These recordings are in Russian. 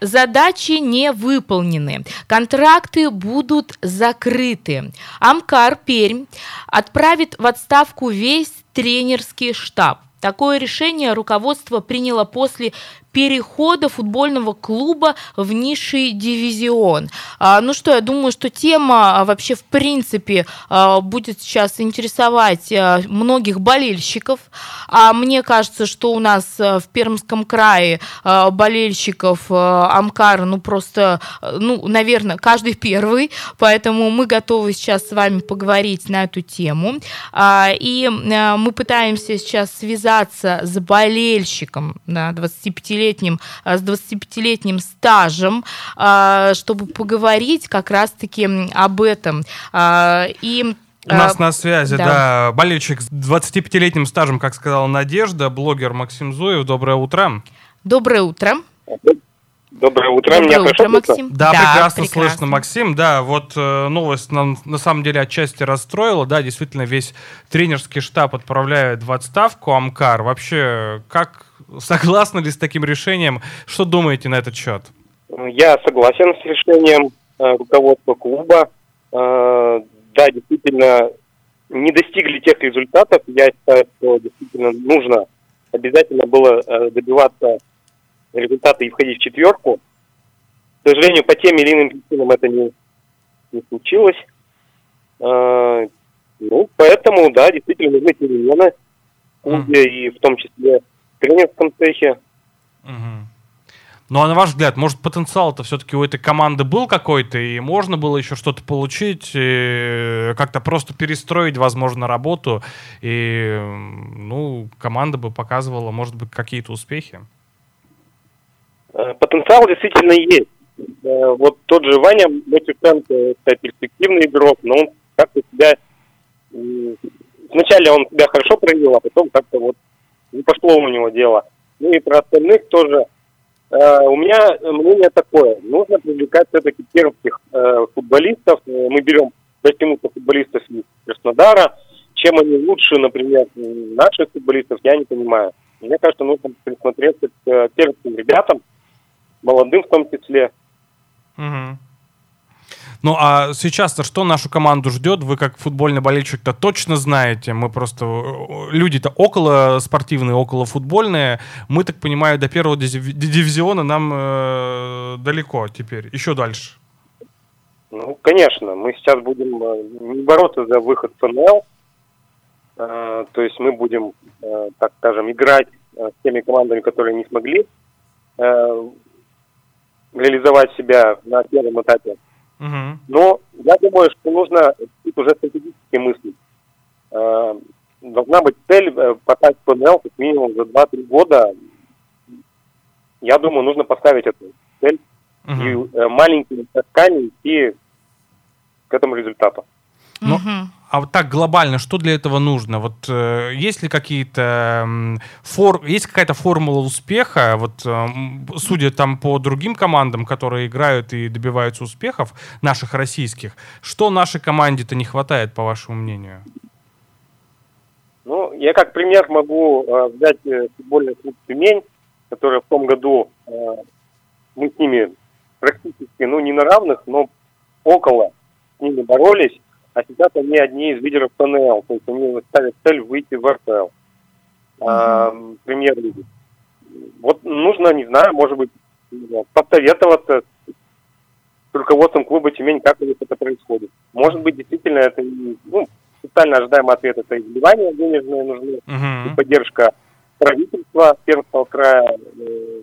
Задачи не выполнены, контракты будут закрыты. Амкар Пермь отправит в отставку весь тренерский штаб. Такое решение руководство приняло после перехода футбольного клуба в низший дивизион. А, ну что, я думаю, что тема а, вообще в принципе а, будет сейчас интересовать многих болельщиков. А мне кажется, что у нас в Пермском крае болельщиков а, Амкара, ну просто, ну, наверное, каждый первый, поэтому мы готовы сейчас с вами поговорить на эту тему. И мы пытаемся сейчас связаться с болельщиком, да, 25 25-летним, а, с 25-летним стажем, а, чтобы поговорить как раз-таки об этом. А, и у нас на связи, да. да, болельщик с 25-летним стажем, как сказала Надежда, блогер Максим Зуев. Доброе утро. Доброе утро. Доброе утро, Доброе меня утро, Максим. Да, да прекрасно, прекрасно слышно, Максим. Да, вот э, новость нам на самом деле отчасти расстроила. Да, действительно, весь тренерский штаб отправляет в отставку Амкар. Вообще, как согласны ли с таким решением? Что думаете на этот счет? Я согласен с решением э, руководства клуба. Э, да, действительно, не достигли тех результатов. Я считаю, что действительно нужно обязательно было э, добиваться результата и входить в четверку. К сожалению, по тем или иным причинам это не, не случилось. Э, ну, поэтому, да, действительно нужны перемены в клубе, mm. и в том числе тренерском цехе. Угу. Ну а на ваш взгляд, может потенциал-то все-таки у этой команды был какой-то, и можно было еще что-то получить, как-то просто перестроить, возможно, работу, и ну, команда бы показывала, может быть, какие-то успехи? Э, потенциал действительно есть. Э, вот тот же Ваня Мотюшенко, это перспективный игрок, но он как-то себя... Вначале он себя хорошо проявил, а потом как-то вот не пошло у него дело. Ну и про остальных тоже. Э, у меня мнение такое. Нужно привлекать все-таки э, футболистов. Мы берем почему-то футболистов из Краснодара. Чем они лучше, например, наших футболистов, я не понимаю. Мне кажется, нужно присмотреться к пермским ребятам, молодым в том числе. Угу. Ну а сейчас-то что нашу команду ждет? Вы как футбольный болельщик-то точно знаете. Мы просто... Э, люди-то около спортивные, около футбольные. Мы, так понимаю, до первого дивизиона нам э, далеко теперь. Еще дальше. Ну, конечно. Мы сейчас будем э, бороться за выход в ФНЛ. Э, то есть мы будем, э, так скажем, играть э, с теми командами, которые не смогли э, реализовать себя на первом этапе Угу. Но я думаю, что нужно тут уже стратегически мыслить. Э, должна быть цель э, попасть в ПНЛ как минимум за 2-3 года. Я думаю, нужно поставить эту цель угу. и э, маленькими шажками идти к этому результату. Ну, угу. А вот так глобально, что для этого нужно? Вот э, есть ли какие-то фор, есть какая-то формула успеха? Вот э, судя там по другим командам, которые играют и добиваются успехов наших российских, что нашей команде-то не хватает, по вашему мнению? Ну, я как пример могу э, взять э, футбольный клуб Тюмень, который в том году э, мы с ними практически, ну, не на равных, но около с ними боролись а сейчас они одни из лидеров ПНЛ, то есть они ставят цель выйти в РПЛ, mm-hmm. э, премьер-лиги. Вот нужно, не знаю, может быть, посоветоваться с руководством клуба Тюмень, как у них это происходит. Может быть, действительно, это ну, социально ожидаемый ответ, это и вливания денежные нужны, uh-huh. и поддержка правительства Пермского края э,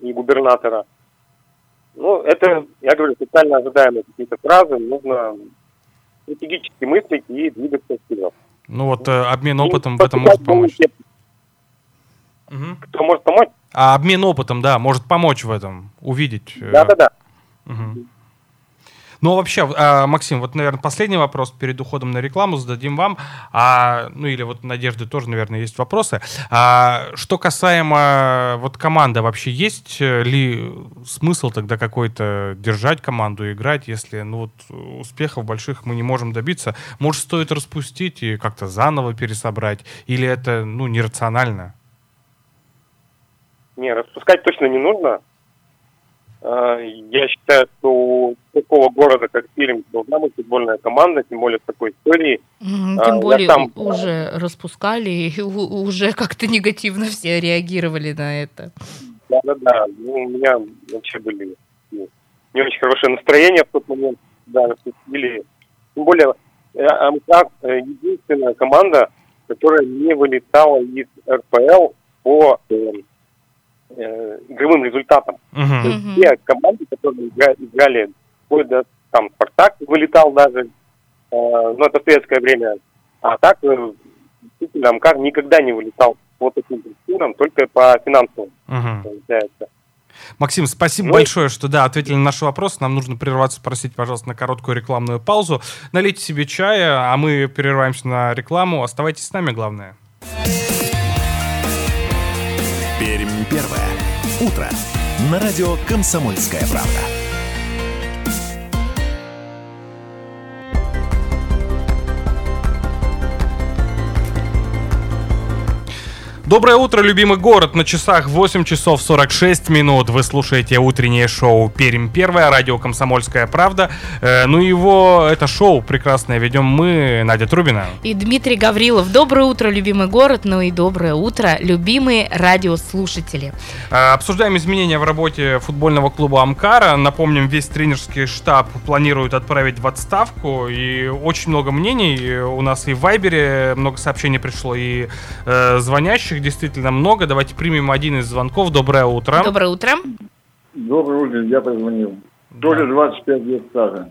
и губернатора. Ну, это, я говорю, социально ожидаемые какие-то фразы, нужно стратегически мыслить и двигаться вперед. Ну вот э, обмен опытом и в этом может помочь. Мгм. Кто может помочь? А обмен опытом, да, может помочь в этом, увидеть. э, Да-да-да. Мгм. Ну, вообще, а, Максим, вот, наверное, последний вопрос перед уходом на рекламу зададим вам. А, ну, или вот Надежды тоже, наверное, есть вопросы. А, что касаемо вот команды, вообще есть э, ли смысл тогда какой-то держать команду, играть, если, ну, вот успехов больших мы не можем добиться? Может, стоит распустить и как-то заново пересобрать? Или это, ну, нерационально? Не, распускать точно не нужно. А, Я считаю, что у такого города, как Пермь, должна быть футбольная команда, тем более с такой историей. А, Тем более сам- уже распускали и уже как-то негативно все реагировали на это. Да-да-да, ну, у меня вообще были ну, не очень хорошее настроение в тот момент, да, распустили. Тем более, э, АМК э, единственная команда, которая не вылетала из РПЛ по э, игровым результатам. То Мгм. есть все команды, которые игра- играли, вплоть до там Спартак вылетал даже, э, но это в советское время. А так, э, действительно, МКАР никогда не вылетал по таким причинам, только по финансовым, Мгм. получается. Максим, спасибо Ну, большое, что да, ответили на наши вопросы. Нам нужно прерваться, спросить, пожалуйста, на короткую рекламную паузу. Налейте себе чая, а мы прерываемся на рекламу. Оставайтесь с нами, главное. Пермь первое. Утро. На радио «Комсомольская правда». Доброе утро, любимый город. На часах 8 часов 46 минут. Вы слушаете утреннее шоу «Пермь первое», радио «Комсомольская правда». Э, ну, его, это шоу прекрасное ведем мы, Надя Трубина. И Дмитрий Гаврилов. Доброе утро, любимый город, ну и доброе утро, любимые радиослушатели. Э, Обсуждаем изменения в работе футбольного клуба Амкара. Напомним, весь тренерский штаб планирует отправить в отставку. И очень много мнений. У нас и в Вайбере много сообщений пришло, и э, звонящих действительно много. Давайте примем один из звонков. Доброе утро. Доброе утро. Доброе утро, я позвонил. Тоже 25 лет стажа.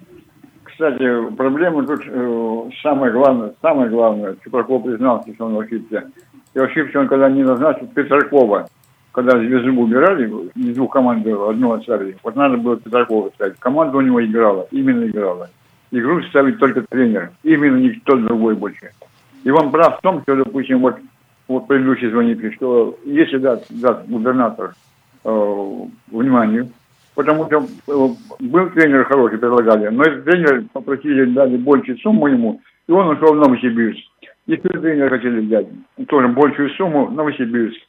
Кстати, проблема тут э, самое главное, самое главное, Чупраков признался, что он ошибся. И ошибся он, когда не назначил Петракова. Когда звезду убирали, из двух команд было, одну оставили. Вот надо было Петракова ставить. Команда у него играла, именно играла. Игру ставит только тренер, именно никто другой больше. И он прав в том, что, допустим, вот, вот предыдущий звонитель, что если даст, даст губернатор э, вниманию, потому что э, был тренер хороший, предлагали, но этот тренер попросили, дали большую сумму ему, и он ушел в Новосибирск. Тут тренера хотели взять, тоже большую сумму в Новосибирск.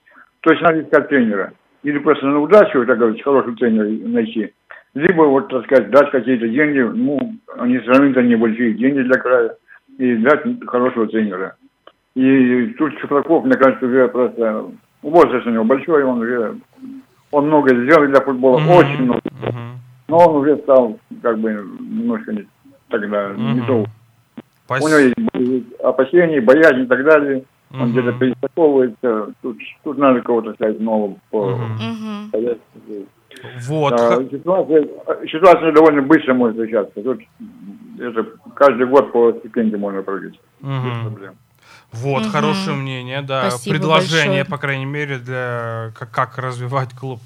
То есть надо искать тренера. Или просто на удачу, так говорить, хорошего тренера найти. Либо, вот, так сказать, дать какие-то деньги, ну, они сравнительно небольшие деньги для края, и дать хорошего тренера. И тут Чупраков, мне кажется, уже просто возраст у него большой, он уже он много сделал для футбола, Мгм. очень много. Мгм. Но он уже стал как бы немножко не, тогда не Мгм. то. У Спасибо. него есть опасения, боязнь и так далее. Он Мгм. где-то перестаковывается. Тут, тут надо кого-то сказать нового по. Вот. А, ситуация, ситуация довольно быстро может случаться. Тут это каждый год по стипендии можно прыгать. Без Мгм. проблем. Вот, Мгм. хорошее мнение, да. Спасибо Предложение, большое. по крайней мере, для как, как развивать клуб.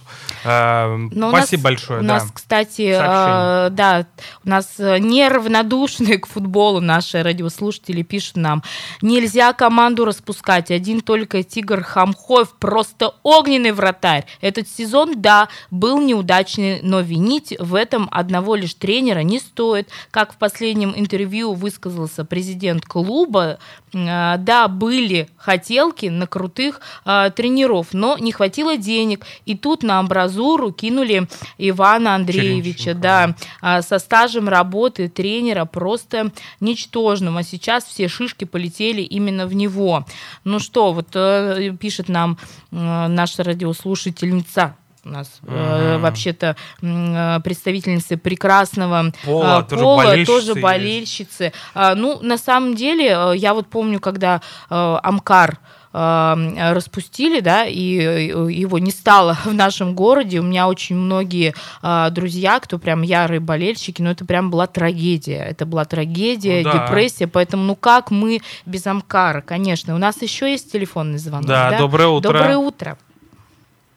Э, Но Спасибо нас- большое, У да. нас, кстати, Сообщение. э, да, у нас э, неравнодушные к футболу наши радиослушатели пишут нам, нельзя команду распускать, один только Тигр Хамхоев, просто огненный вратарь. Этот сезон, да, был неудачный, но винить в этом одного лишь тренера не стоит. Как в последнем интервью высказался президент клуба, э, да, были хотелки на крутых э, тренеров, но не хватило денег. И тут на амбразуру кинули Ивана Андреевича, Черенченко. да, а, со стажем работы тренера просто ничтожным. А сейчас все шишки полетели именно в него. Ну что, вот э, пишет нам э, наша радиослушательница у нас э, Мгм. вообще-то э, представительницы прекрасного Пола, а, тоже Пола, болельщицы тоже есть. болельщицы. А, Ну, на самом деле, э, я вот помню, когда э, Амкар э, распустили, да, и э, его не стало в нашем городе. У меня очень многие э, друзья, кто прям ярые болельщики, но это прям была трагедия. Это была трагедия, Ну да. депрессия, поэтому ну как мы без Амкара, конечно. У нас еще есть телефонный звонок. Да, доброе утро. Доброе утро.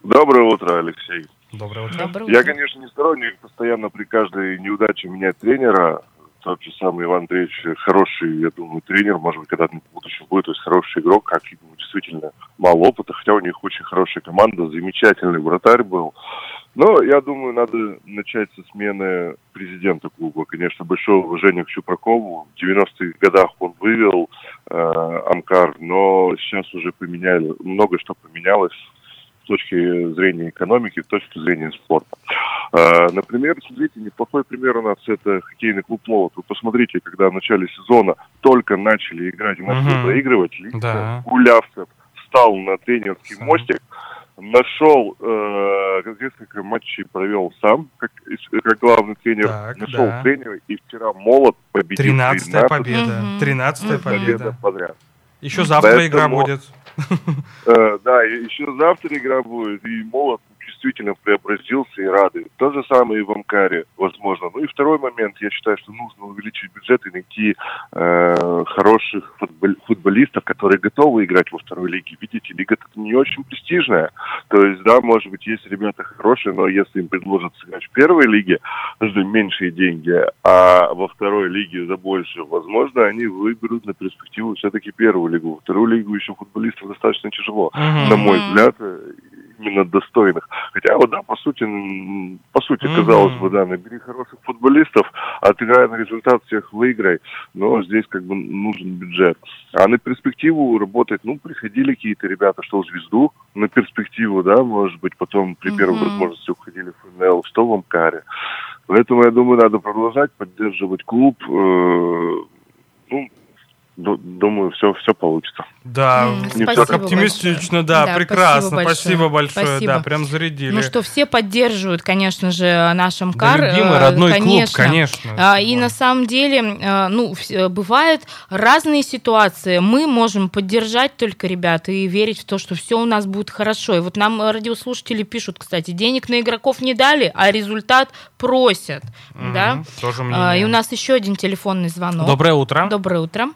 Доброе утро, Алексей. Доброе утро. Доброе Я, утро. конечно, не сторонник постоянно при каждой неудаче менять тренера. Тот же самый Иван Андреевич хороший, я думаю, тренер, может быть, когда-то в будущем будет, то есть хороший игрок, как ему действительно мало опыта, хотя у них очень хорошая команда, замечательный вратарь был. Но я думаю, надо начать со смены президента клуба. Конечно, большое уважение к Чупракову. В 90-х годах он вывел э, Амкар, но сейчас уже поменяли, много что поменялось с точки зрения экономики, с точки зрения спорта. Э, Например, смотрите, неплохой пример у нас это хоккейный клуб «Молот». Вы посмотрите, когда в начале сезона только начали играть и начали Мгм. проигрывать, Лиска, Да. Гулявцев встал на тренерский Сам. мостик, нашел э, несколько матчей провел сам, как, как главный тренер, Так, нашел да. тренера, и вчера «Молот» победил 13 13 победа. 13 победа победа. подряд. Еще завтра Поэтому- игра будет. Э, да, еще завтра игра будет, и молот действительно преобразился и радует. То же самое и в Амкаре, возможно. Ну и второй момент, я считаю, что нужно увеличить бюджет и найти э, хороших футбол- футболистов, которые готовы играть во второй лиге. Видите, лига это не очень престижная. То есть, да, может быть, есть ребята хорошие, но если им предложат сыграть в первой лиге за меньшие деньги, а во второй лиге за больше, возможно, они выберут на перспективу все-таки первую лигу. Вторую лигу еще футболистов достаточно тяжело Мгм. на мой взгляд, э, именно достойных. Хотя вот да, по сути, по сути, Мгм. казалось бы, да, набери хороших футболистов, отыграй на результат всех выиграй, но здесь как бы нужен бюджет. А на перспективу работать, ну, приходили какие-то ребята, что в звезду, на перспективу, да, может быть, потом при первой Мгм. возможности уходили в ФНЛ, что в Амкаре. Поэтому, я думаю, надо продолжать поддерживать клуб. э, ну, думаю, все, все получится. Да, Не так спасибо оптимистично, большое. да, Да, прекрасно. спасибо Спасибо большое. большое, Спасибо. да, прям зарядили. Ну что, все поддерживают, конечно же, наш Да, Амкар. любимый э, родной конечно. клуб, конечно. А, И Да. на самом деле, э, ну, э, бывают разные ситуации. Мы можем поддержать только ребят и верить в то, что все у нас будет хорошо. И вот нам радиослушатели пишут, кстати, денег на игроков не дали, а результат просят. Мгм, Да? Тоже А, мнение. И у нас еще один телефонный звонок. Доброе утро. Доброе утро.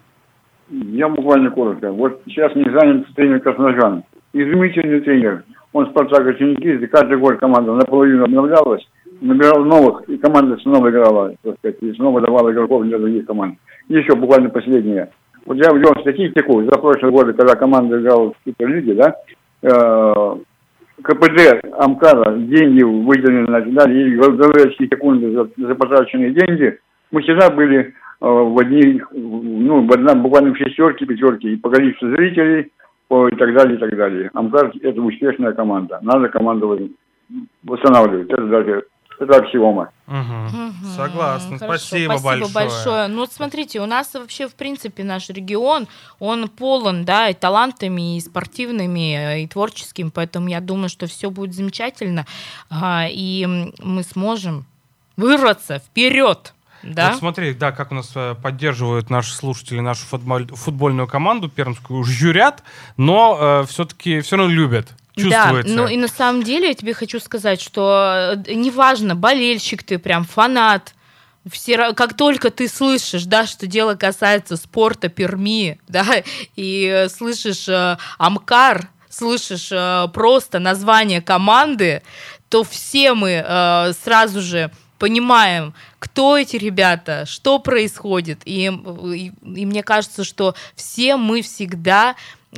Я буквально коротко. Вот сейчас не занят тренер Красножан. Изумительный тренер. Он Спартак Оченикиз, и каждый год команда наполовину обновлялась, набирал новых, и команда снова играла, так сказать, и снова давала игроков для других команд. Еще буквально последнее. Вот я ввел статистику за прошлые годы, когда команда играла в Суперлиге, да, э, КПД Амкара, деньги выделены, значит, да, и секунды за, за потраченные деньги, мы всегда были в одних, ну, в одном, буквально в шестерке, пятерке, и по количеству зрителей, по- и так далее, и так далее. Амкар – это успешная команда. Надо команду восстанавливать. Это даже, это аксиома. Мгм. Мгм. Согласен. Хорошо, Спасибо, большое. Ну вот смотрите, у нас вообще в принципе наш регион, он полон, да, и талантами, и спортивными, и творческими, поэтому я думаю, что все будет замечательно, а, и мы сможем вырваться вперед, да? Вот смотри, да, как у нас э, поддерживают наши слушатели нашу футболь- футбольную команду пермскую, жюрят, но все-таки все равно любят. Чувствуется. Да, ну и на самом деле я тебе хочу сказать, что э, неважно, болельщик ты прям, фанат, все, как только ты слышишь, да, что дело касается спорта Перми, да, и э, слышишь э, Амкар, слышишь э, просто название команды, то все мы э, сразу же понимаем, кто эти ребята, что происходит. И, и, и мне кажется, что все мы всегда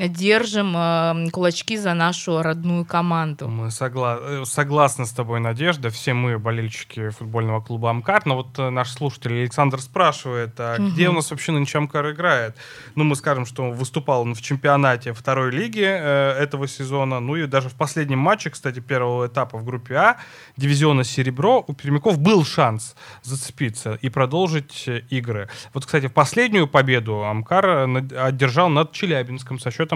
держим э, кулачки за нашу родную команду. Мы согла- э, согласны с тобой, Надежда. Все мы болельщики футбольного клуба Амкар. Но вот э, наш слушатель Александр спрашивает, а Мгм. где у нас вообще нынче Амкар играет? Ну, мы скажем, что выступал он в чемпионате второй лиги э, этого сезона. Ну и даже в последнем матче, кстати, первого этапа в группе А дивизиона «Серебро» у пермяков был шанс зацепиться и продолжить э, игры. Вот, кстати, последнюю победу Амкар одержал над Челябинском со счетом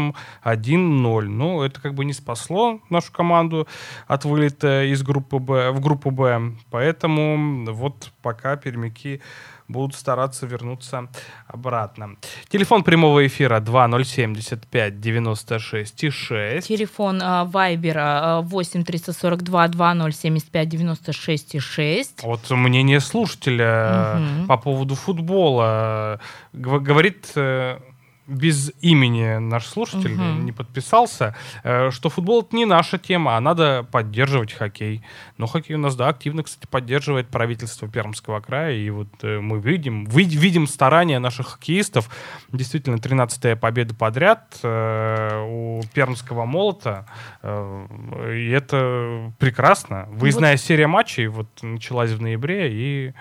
1-0. Ну, это как бы не спасло нашу команду от вылета из группы Б в группу Б. Поэтому вот пока пермяки будут стараться вернуться обратно. Телефон прямого эфира 2075 96 и 6. Телефон э, Вайбера 8 342 2075 96 6. Вот мнение слушателя Мгм. по поводу футбола. Говорит, э, без имени наш слушатель Мгм. не подписался, э, что футбол это не наша тема, а надо поддерживать хоккей. Но хоккей у нас, да, активно, кстати, поддерживает правительство Пермского края, и вот э, мы видим, ви- видим старания наших хоккеистов. Действительно, 13-я победа подряд э, у Пермского молота, и это прекрасно. Выездная серия матчей вот началась в ноябре, и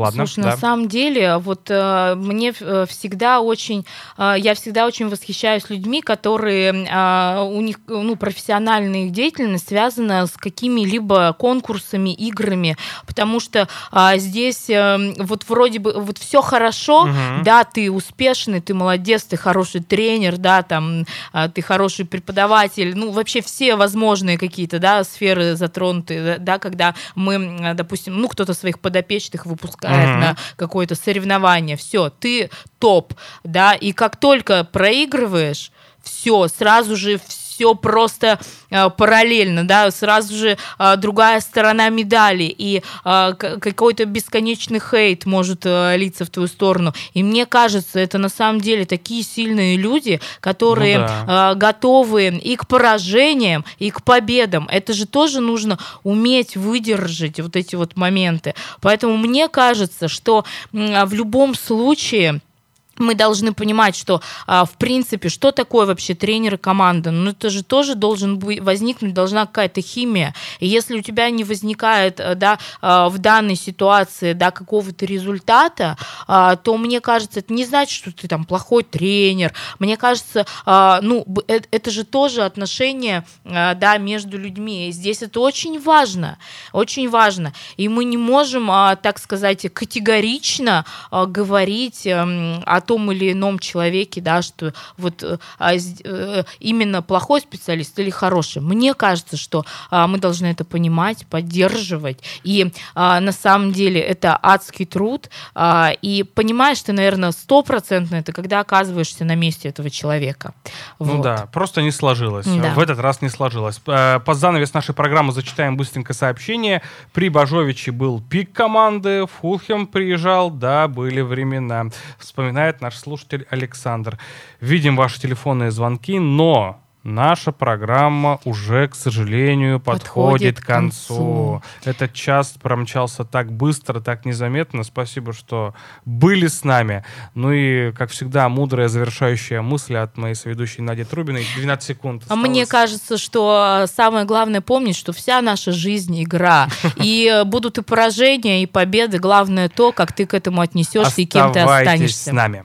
ладно. Слушай, да. на самом деле, вот э, мне э, всегда очень, э, я всегда очень восхищаюсь людьми, которые э, у них, ну, профессиональная их деятельность связана с какими-либо конкурсами, играми, потому что а, здесь э, вот вроде бы вот все хорошо, Мгм. да, ты успешный, ты молодец, ты хороший тренер, да, там, а, ты хороший преподаватель, ну, вообще все возможные какие-то, да, сферы затронуты, да, да, когда мы, допустим, ну, кто-то своих подопечных выпускает Мгм. на какое-то соревнование, все, ты топ, да, и как только проигрываешь, все, сразу же все просто э, параллельно, да, сразу же э, другая сторона медали, и э, какой-то бесконечный хейт может литься в твою сторону. И мне кажется, это на самом деле такие сильные люди, которые Ну да. готовы и к поражениям, и к победам. Это же тоже нужно уметь выдержать вот эти вот моменты. Поэтому мне кажется, что в любом случае мы должны понимать, что, а, в принципе, что такое вообще тренер и команда? Ну, это же тоже должен быть, возникнуть, должна какая-то химия. И если у тебя не возникает, э, да, а, в данной ситуации, да, какого-то результата, а, то, мне кажется, это не значит, что ты там плохой тренер. Мне кажется, а, ну, э- это же тоже отношения, а, да, между людьми. И здесь это очень важно, очень важно. И мы не можем, а, так сказать, категорично а, говорить эм, о том или ином человеке, да, что вот э, а, э, именно плохой специалист или хороший. Мне кажется, что а, мы должны это понимать, поддерживать. И а, на самом деле это адский труд. а, И понимаешь ты, наверное, стопроцентно это, когда оказываешься на месте этого человека. Ну Вот. да, просто не сложилось. Да. В этот раз не сложилось. Э, Под занавес нашей программы зачитаем быстренько сообщение. При Бажовиче был пик команды, Фулхем приезжал, да, были времена. Вспоминает наш слушатель Александр. Видим ваши телефонные звонки, но наша программа уже, к сожалению, подходит, Подходит к концу. концу. Этот час промчался так быстро, так незаметно. Спасибо, что были с нами. Ну и, как всегда, мудрая завершающая мысль от моей соведущей Нади Трубиной. 12 секунд. А мне осталось. кажется, что самое главное помнить, что вся наша жизнь игра. И э, будут и поражения, и победы. Главное то, как ты к этому отнесешься и кем ты останешься. с нами.